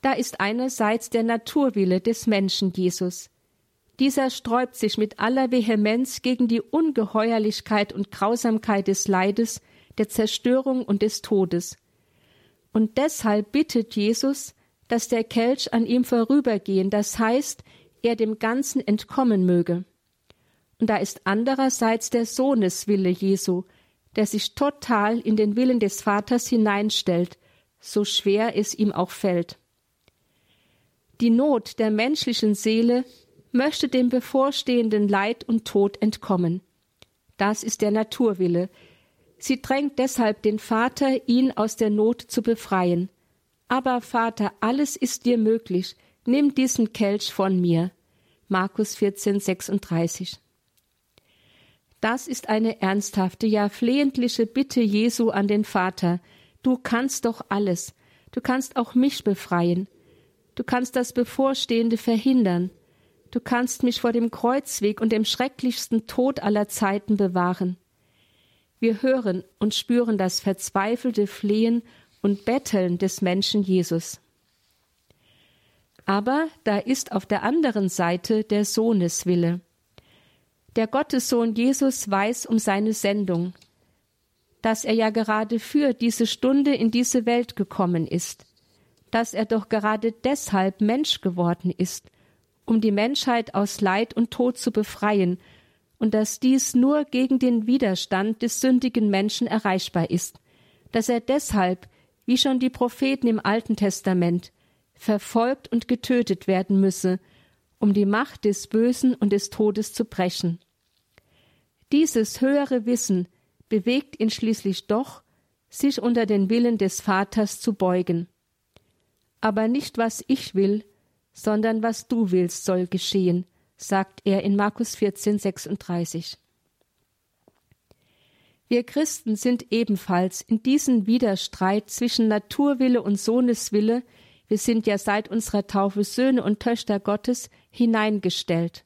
Da ist einerseits der Naturwille des Menschen Jesus. Dieser sträubt sich mit aller Vehemenz gegen die Ungeheuerlichkeit und Grausamkeit des Leides, der Zerstörung und des Todes. Und deshalb bittet Jesus, dass der Kelch an ihm vorübergehen, das heißt, er dem Ganzen entkommen möge. Und da ist andererseits der Sohneswille Jesu, der sich total in den Willen des Vaters hineinstellt, so schwer es ihm auch fällt. Die Not der menschlichen Seele möchte dem bevorstehenden Leid und Tod entkommen. Das ist der Naturwille. Sie drängt deshalb den Vater, ihn aus der Not zu befreien. Aber Vater, alles ist dir möglich, nimm diesen Kelch von mir. Markus 14, 36. Das ist eine ernsthafte, ja flehentliche Bitte Jesu an den Vater. Du kannst doch alles. Du kannst auch mich befreien. Du kannst das Bevorstehende verhindern. Du kannst mich vor dem Kreuzweg und dem schrecklichsten Tod aller Zeiten bewahren. Wir hören und spüren das verzweifelte Flehen und Betteln des Menschen Jesus. Aber da ist auf der anderen Seite der Sohneswille. Der Gottessohn Jesus weiß um seine Sendung, dass er ja gerade für diese Stunde in diese Welt gekommen ist, dass er doch gerade deshalb Mensch geworden ist, um die Menschheit aus Leid und Tod zu befreien, und dass dies nur gegen den Widerstand des sündigen Menschen erreichbar ist, dass er deshalb, wie schon die Propheten im Alten Testament, verfolgt und getötet werden müsse, um die Macht des Bösen und des Todes zu brechen. Dieses höhere Wissen bewegt ihn schließlich doch, sich unter den Willen des Vaters zu beugen. Aber nicht was ich will, sondern was du willst soll geschehen, sagt er in Markus 14, 36. Wir Christen sind ebenfalls in diesen Widerstreit zwischen Naturwille und Sohneswille wir sind ja seit unserer Taufe Söhne und Töchter Gottes hineingestellt.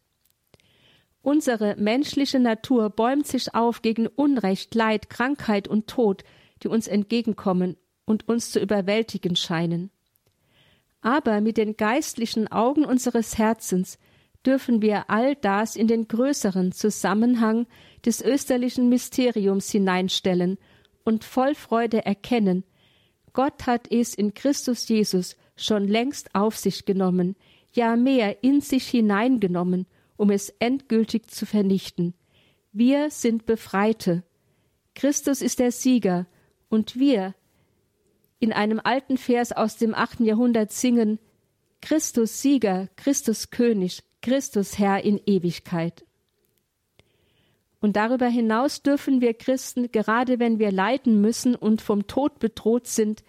Unsere menschliche Natur bäumt sich auf gegen Unrecht, Leid, Krankheit und Tod, die uns entgegenkommen und uns zu überwältigen scheinen. Aber mit den geistlichen Augen unseres Herzens dürfen wir all das in den größeren Zusammenhang des österlichen Mysteriums hineinstellen und voll Freude erkennen, Gott hat es in Christus Jesus schon längst auf sich genommen, ja mehr in sich hineingenommen, um es endgültig zu vernichten. Wir sind Befreite. Christus ist der Sieger, und wir in einem alten Vers aus dem achten Jahrhundert singen Christus Sieger, Christus König, Christus Herr in Ewigkeit. Und darüber hinaus dürfen wir Christen, gerade wenn wir leiden müssen und vom Tod bedroht sind,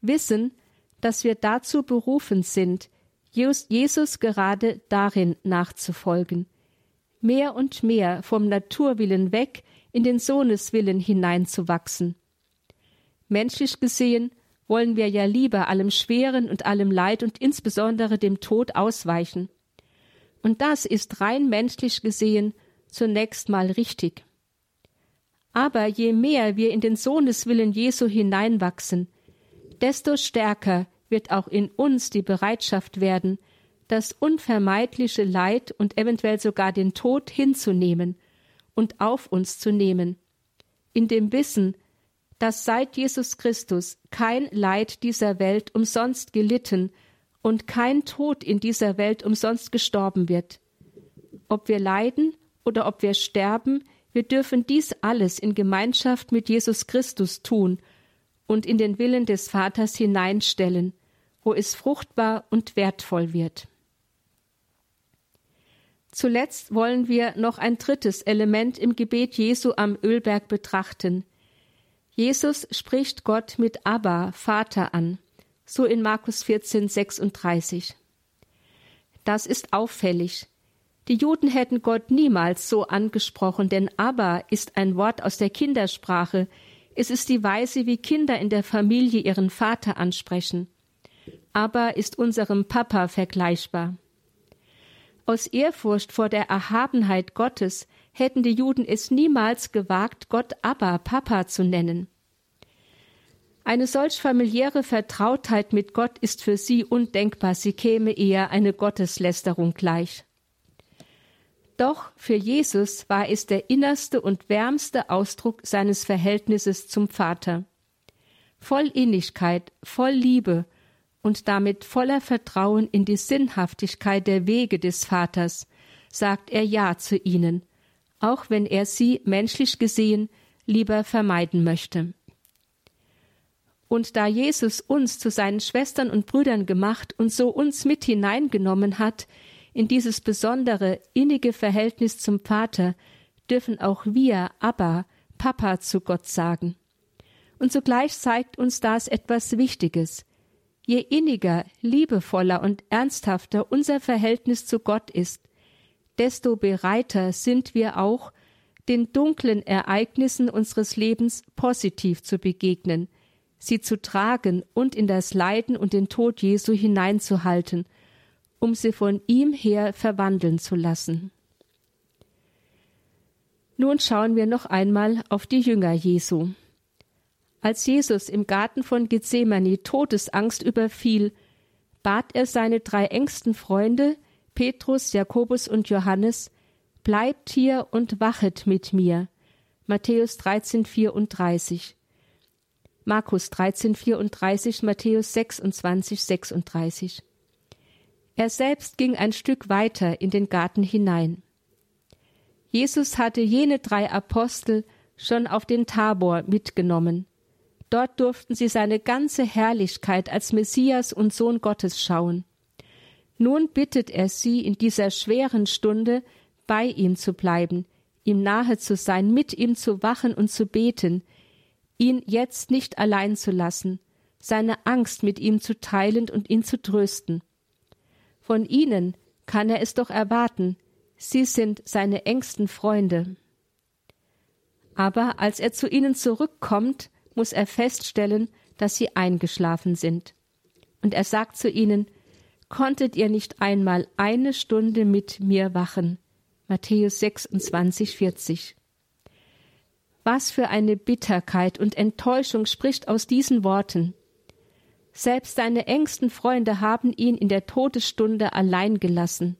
wissen, dass wir dazu berufen sind, Jesus gerade darin nachzufolgen, mehr und mehr vom Naturwillen weg in den Sohneswillen hineinzuwachsen. Menschlich gesehen wollen wir ja lieber allem Schweren und allem Leid und insbesondere dem Tod ausweichen. Und das ist rein menschlich gesehen zunächst mal richtig. Aber je mehr wir in den Sohneswillen Jesu hineinwachsen, desto stärker wird auch in uns die Bereitschaft werden, das unvermeidliche Leid und eventuell sogar den Tod hinzunehmen und auf uns zu nehmen, in dem Wissen, dass seit Jesus Christus kein Leid dieser Welt umsonst gelitten und kein Tod in dieser Welt umsonst gestorben wird. Ob wir leiden oder ob wir sterben, wir dürfen dies alles in Gemeinschaft mit Jesus Christus tun und in den Willen des Vaters hineinstellen, wo es fruchtbar und wertvoll wird. Zuletzt wollen wir noch ein drittes Element im Gebet Jesu am Ölberg betrachten. Jesus spricht Gott mit Abba, Vater an, so in Markus 14, 36. Das ist auffällig. Die Juden hätten Gott niemals so angesprochen, denn Abba ist ein Wort aus der Kindersprache. Es ist die Weise, wie Kinder in der Familie ihren Vater ansprechen. Abba ist unserem Papa vergleichbar. Aus Ehrfurcht vor der Erhabenheit Gottes hätten die Juden es niemals gewagt, Gott Abba, Papa zu nennen. Eine solch familiäre Vertrautheit mit Gott ist für sie undenkbar, sie käme eher eine Gotteslästerung gleich. Doch für Jesus war es der innerste und wärmste Ausdruck seines Verhältnisses zum Vater. Voll Innigkeit, voll Liebe und damit voller Vertrauen in die Sinnhaftigkeit der Wege des Vaters sagt er Ja zu ihnen, auch wenn er sie menschlich gesehen lieber vermeiden möchte. Und da Jesus uns zu seinen Schwestern und Brüdern gemacht und so uns mit hineingenommen hat in dieses besondere, innige Verhältnis zum Vater, dürfen auch wir Abba, Papa zu Gott sagen. Und zugleich zeigt uns das etwas Wichtiges. Je inniger, liebevoller und ernsthafter unser Verhältnis zu Gott ist, desto bereiter sind wir auch, den dunklen Ereignissen unseres Lebens positiv zu begegnen – sie zu tragen und in das Leiden und den Tod Jesu hineinzuhalten, um sie von ihm her verwandeln zu lassen. Nun schauen wir noch einmal auf die Jünger Jesu. Als Jesus im Garten von Gethsemane Todesangst überfiel, bat er seine drei engsten Freunde, Petrus, Jakobus und Johannes, Bleibt hier und wachet mit mir. Matthäus 13, 34. Markus 13, 34, Matthäus 26, 36. Er selbst ging ein Stück weiter in den Garten hinein. Jesus hatte jene drei Apostel schon auf den Tabor mitgenommen. Dort durften sie seine ganze Herrlichkeit als Messias und Sohn Gottes schauen. Nun bittet er sie in dieser schweren Stunde, bei ihm zu bleiben, ihm nahe zu sein, mit ihm zu wachen und zu beten, ihn jetzt nicht allein zu lassen, seine Angst mit ihm zu teilen und ihn zu trösten. Von ihnen kann er es doch erwarten, sie sind seine engsten Freunde. Aber als er zu ihnen zurückkommt, muss er feststellen, dass sie eingeschlafen sind. Und er sagt zu ihnen, Konntet ihr nicht einmal eine Stunde mit mir wachen? Matthäus 26, 40. Was für eine Bitterkeit und Enttäuschung spricht aus diesen Worten. Selbst seine engsten Freunde haben ihn in der Todesstunde allein gelassen.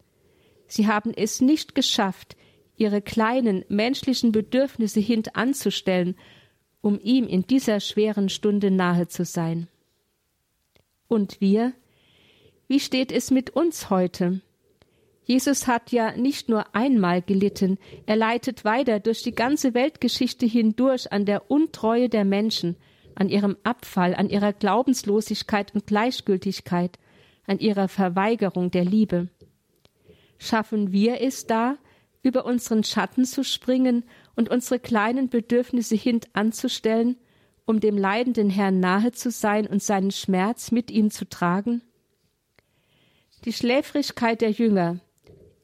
Sie haben es nicht geschafft, ihre kleinen menschlichen Bedürfnisse hintanzustellen, um ihm in dieser schweren Stunde nahe zu sein. Und wir? Wie steht es mit uns heute? Jesus hat ja nicht nur einmal gelitten, er leitet weiter durch die ganze Weltgeschichte hindurch an der Untreue der Menschen, an ihrem Abfall, an ihrer Glaubenslosigkeit und Gleichgültigkeit, an ihrer Verweigerung der Liebe. Schaffen wir es da, über unseren Schatten zu springen und unsere kleinen Bedürfnisse hintanzustellen, um dem leidenden Herrn nahe zu sein und seinen Schmerz mit ihm zu tragen? Die Schläfrigkeit der Jünger,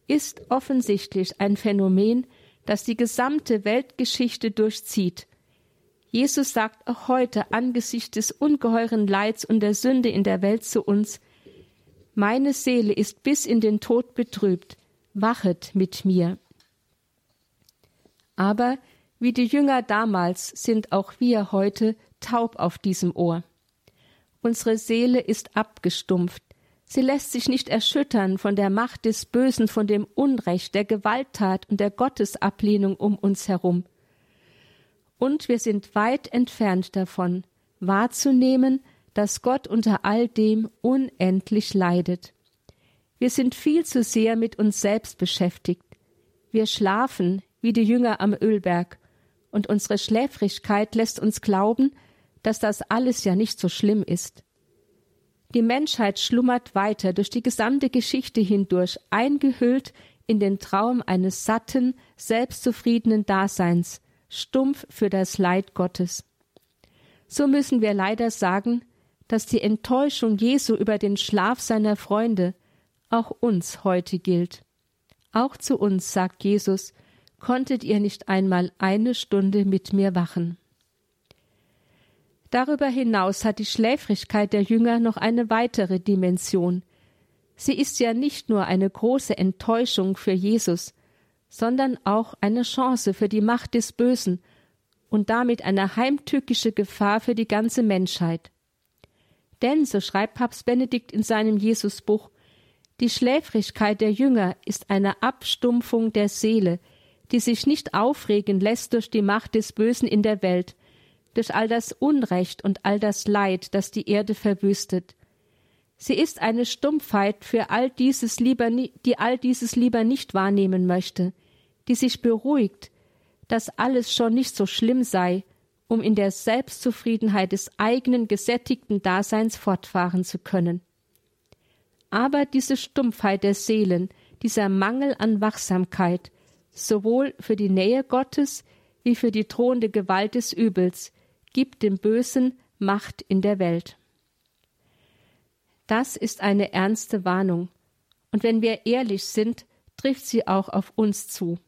ist offensichtlich ein Phänomen, das die gesamte Weltgeschichte durchzieht. Jesus sagt auch heute angesichts des ungeheuren Leids und der Sünde in der Welt zu uns Meine Seele ist bis in den Tod betrübt, wachet mit mir. Aber wie die Jünger damals sind auch wir heute taub auf diesem Ohr. Unsere Seele ist abgestumpft, Sie lässt sich nicht erschüttern von der Macht des Bösen, von dem Unrecht, der Gewalttat und der Gottesablehnung um uns herum. Und wir sind weit entfernt davon, wahrzunehmen, dass Gott unter all dem unendlich leidet. Wir sind viel zu sehr mit uns selbst beschäftigt. Wir schlafen wie die Jünger am Ölberg, und unsere Schläfrigkeit lässt uns glauben, dass das alles ja nicht so schlimm ist. Die Menschheit schlummert weiter durch die gesamte Geschichte hindurch, eingehüllt in den Traum eines satten, selbstzufriedenen Daseins, stumpf für das Leid Gottes. so müssen wir leider sagen, dass die Enttäuschung Jesu über den Schlaf seiner Freunde auch uns heute gilt. Auch zu uns, sagt Jesus, konntet ihr nicht einmal eine Stunde mit mir wachen. Darüber hinaus hat die Schläfrigkeit der Jünger noch eine weitere Dimension. Sie ist ja nicht nur eine große Enttäuschung für Jesus, sondern auch eine Chance für die Macht des Bösen und damit eine heimtückische Gefahr für die ganze Menschheit. Denn, so schreibt Papst Benedikt in seinem Jesusbuch, die Schläfrigkeit der Jünger ist eine Abstumpfung der Seele, die sich nicht aufregen lässt durch die Macht des Bösen in der Welt, durch all das Unrecht und all das Leid, das die Erde verwüstet. Sie ist eine Stumpfheit für all dieses lieber, die all dieses lieber nicht wahrnehmen möchte, die sich beruhigt, dass alles schon nicht so schlimm sei, um in der Selbstzufriedenheit des eigenen gesättigten Daseins fortfahren zu können. Aber diese Stumpfheit der Seelen, dieser Mangel an Wachsamkeit, sowohl für die Nähe Gottes wie für die drohende Gewalt des Übels, gibt dem Bösen Macht in der Welt. Das ist eine ernste Warnung, und wenn wir ehrlich sind, trifft sie auch auf uns zu.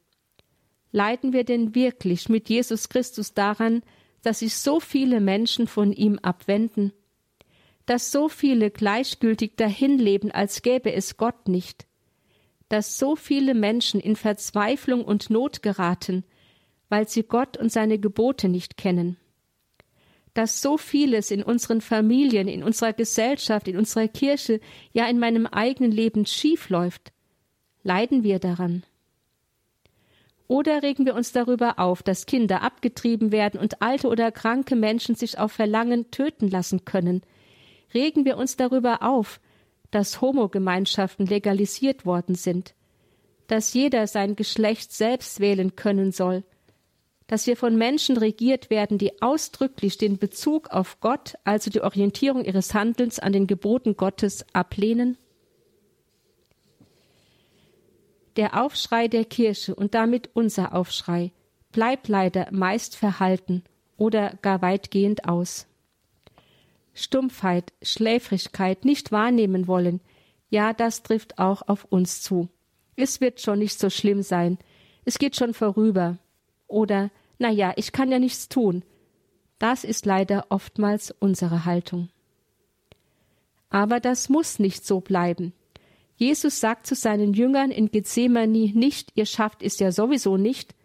Leiden wir denn wirklich mit Jesus Christus daran, dass sich so viele Menschen von ihm abwenden? Dass so viele gleichgültig dahinleben, als gäbe es Gott nicht? Dass so viele Menschen in Verzweiflung und Not geraten, weil sie Gott und seine Gebote nicht kennen? Dass so vieles in unseren Familien, in unserer Gesellschaft, in unserer Kirche, ja in meinem eigenen Leben schief läuft? Leiden wir daran? Oder regen wir uns darüber auf, dass Kinder abgetrieben werden und alte oder kranke Menschen sich auf Verlangen töten lassen können? Regen wir uns darüber auf, dass Homogemeinschaften legalisiert worden sind, dass jeder sein Geschlecht selbst wählen können soll, dass wir von Menschen regiert werden, die ausdrücklich den Bezug auf Gott, also die Orientierung ihres Handelns an den Geboten Gottes, ablehnen? Der Aufschrei der Kirche und damit unser Aufschrei bleibt leider meist verhalten oder gar weitgehend aus. Stumpfheit, Schläfrigkeit, nicht wahrnehmen wollen, ja, das trifft auch auf uns zu. Es wird schon nicht so schlimm sein, es geht schon vorüber. Oder, na ja, ich kann ja nichts tun. Das ist leider oftmals unsere Haltung. Aber das muss nicht so bleiben. Jesus sagt zu seinen Jüngern in Gethsemane nicht, ihr schafft es ja sowieso nicht.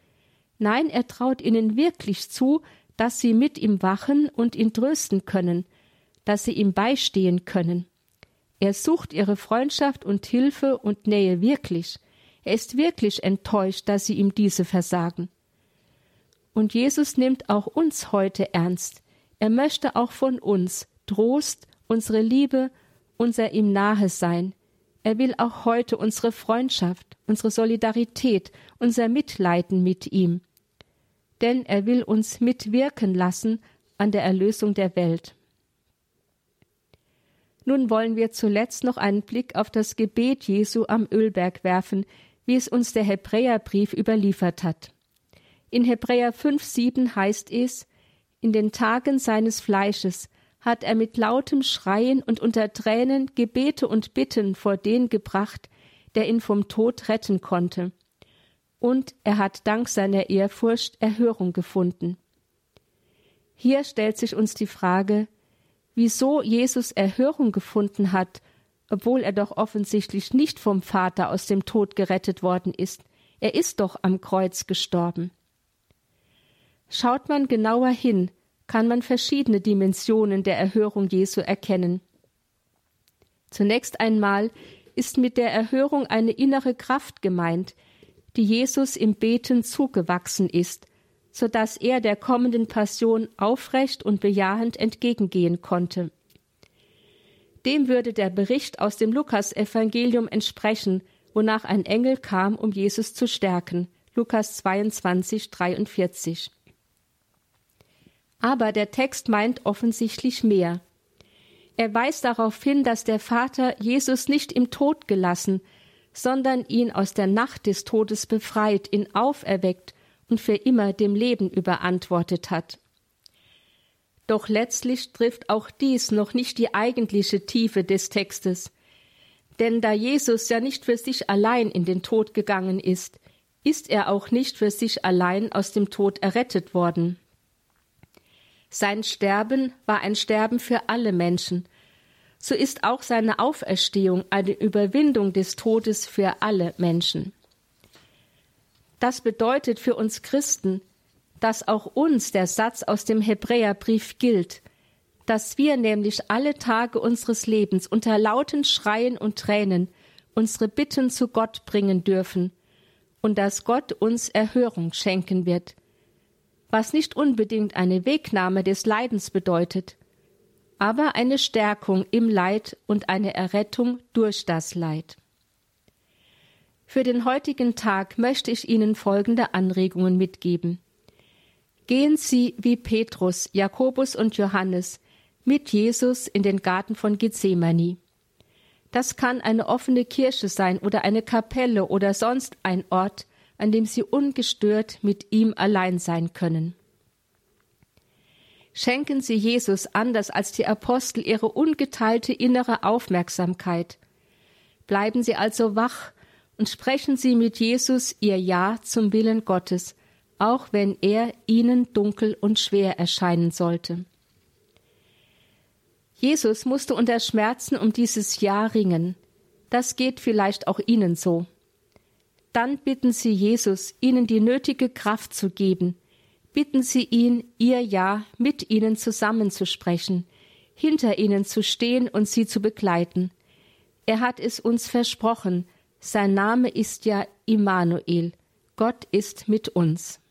Nein, er traut ihnen wirklich zu, dass sie mit ihm wachen und ihn trösten können, dass sie ihm beistehen können. Er sucht ihre Freundschaft und Hilfe und Nähe wirklich. Er ist wirklich enttäuscht, dass sie ihm diese versagen. Und Jesus nimmt auch uns heute ernst. Er möchte auch von uns Trost, unsere Liebe, unser ihm nahe sein. Er will auch heute unsere Freundschaft, unsere Solidarität, unser Mitleiden mit ihm. Denn er will uns mitwirken lassen an der Erlösung der Welt. Nun wollen wir zuletzt noch einen Blick auf das Gebet Jesu am Ölberg werfen, wie es uns der Hebräerbrief überliefert hat. In Hebräer 5,7 heißt es: In den Tagen seines Fleisches hat er mit lautem Schreien und unter Tränen Gebete und Bitten vor den gebracht, der ihn vom Tod retten konnte. Und er hat dank seiner Ehrfurcht Erhörung gefunden. Hier stellt sich uns die Frage, wieso Jesus Erhörung gefunden hat, obwohl er doch offensichtlich nicht vom Vater aus dem Tod gerettet worden ist. Er ist doch am Kreuz gestorben. Schaut man genauer hin, kann man verschiedene Dimensionen der Erhörung Jesu erkennen. Zunächst einmal ist mit der Erhörung eine innere Kraft gemeint, die Jesus im Beten zugewachsen ist, so dass er der kommenden Passion aufrecht und bejahend entgegengehen konnte. Dem würde der Bericht aus dem Lukasevangelium entsprechen, wonach ein Engel kam, um Jesus zu stärken. Lukas 22, 43. Aber der Text meint offensichtlich mehr. Er weist darauf hin, dass der Vater Jesus nicht im Tod gelassen, sondern ihn aus der Nacht des Todes befreit, ihn auferweckt und für immer dem Leben überantwortet hat. Doch letztlich trifft auch dies noch nicht die eigentliche Tiefe des Textes. Denn da Jesus ja nicht für sich allein in den Tod gegangen ist, ist er auch nicht für sich allein aus dem Tod errettet worden. Sein Sterben war ein Sterben für alle Menschen, so ist auch seine Auferstehung eine Überwindung des Todes für alle Menschen. Das bedeutet für uns Christen, dass auch uns der Satz aus dem Hebräerbrief gilt, dass wir nämlich alle Tage unseres Lebens unter lauten Schreien und Tränen unsere Bitten zu Gott bringen dürfen und dass Gott uns Erhörung schenken wird, was nicht unbedingt eine Wegnahme des Leidens bedeutet, aber eine Stärkung im Leid und eine Errettung durch das Leid. Für den heutigen Tag möchte ich Ihnen folgende Anregungen mitgeben. Gehen Sie wie Petrus, Jakobus und Johannes mit Jesus in den Garten von Gethsemane. Das kann eine offene Kirche sein oder eine Kapelle oder sonst ein Ort, an dem Sie ungestört mit ihm allein sein können. Schenken Sie Jesus anders als die Apostel Ihre ungeteilte innere Aufmerksamkeit. Bleiben Sie also wach und sprechen Sie mit Jesus Ihr Ja zum Willen Gottes, auch wenn er ihnen dunkel und schwer erscheinen sollte. Jesus musste unter Schmerzen um dieses Ja ringen. Das geht vielleicht auch Ihnen so. Dann bitten Sie Jesus, Ihnen die nötige Kraft zu geben. Bitten Sie ihn, Ihr Ja mit Ihnen zusammenzusprechen, hinter Ihnen zu stehen und Sie zu begleiten. Er hat es uns versprochen. Sein Name ist ja Immanuel. Gott ist mit uns.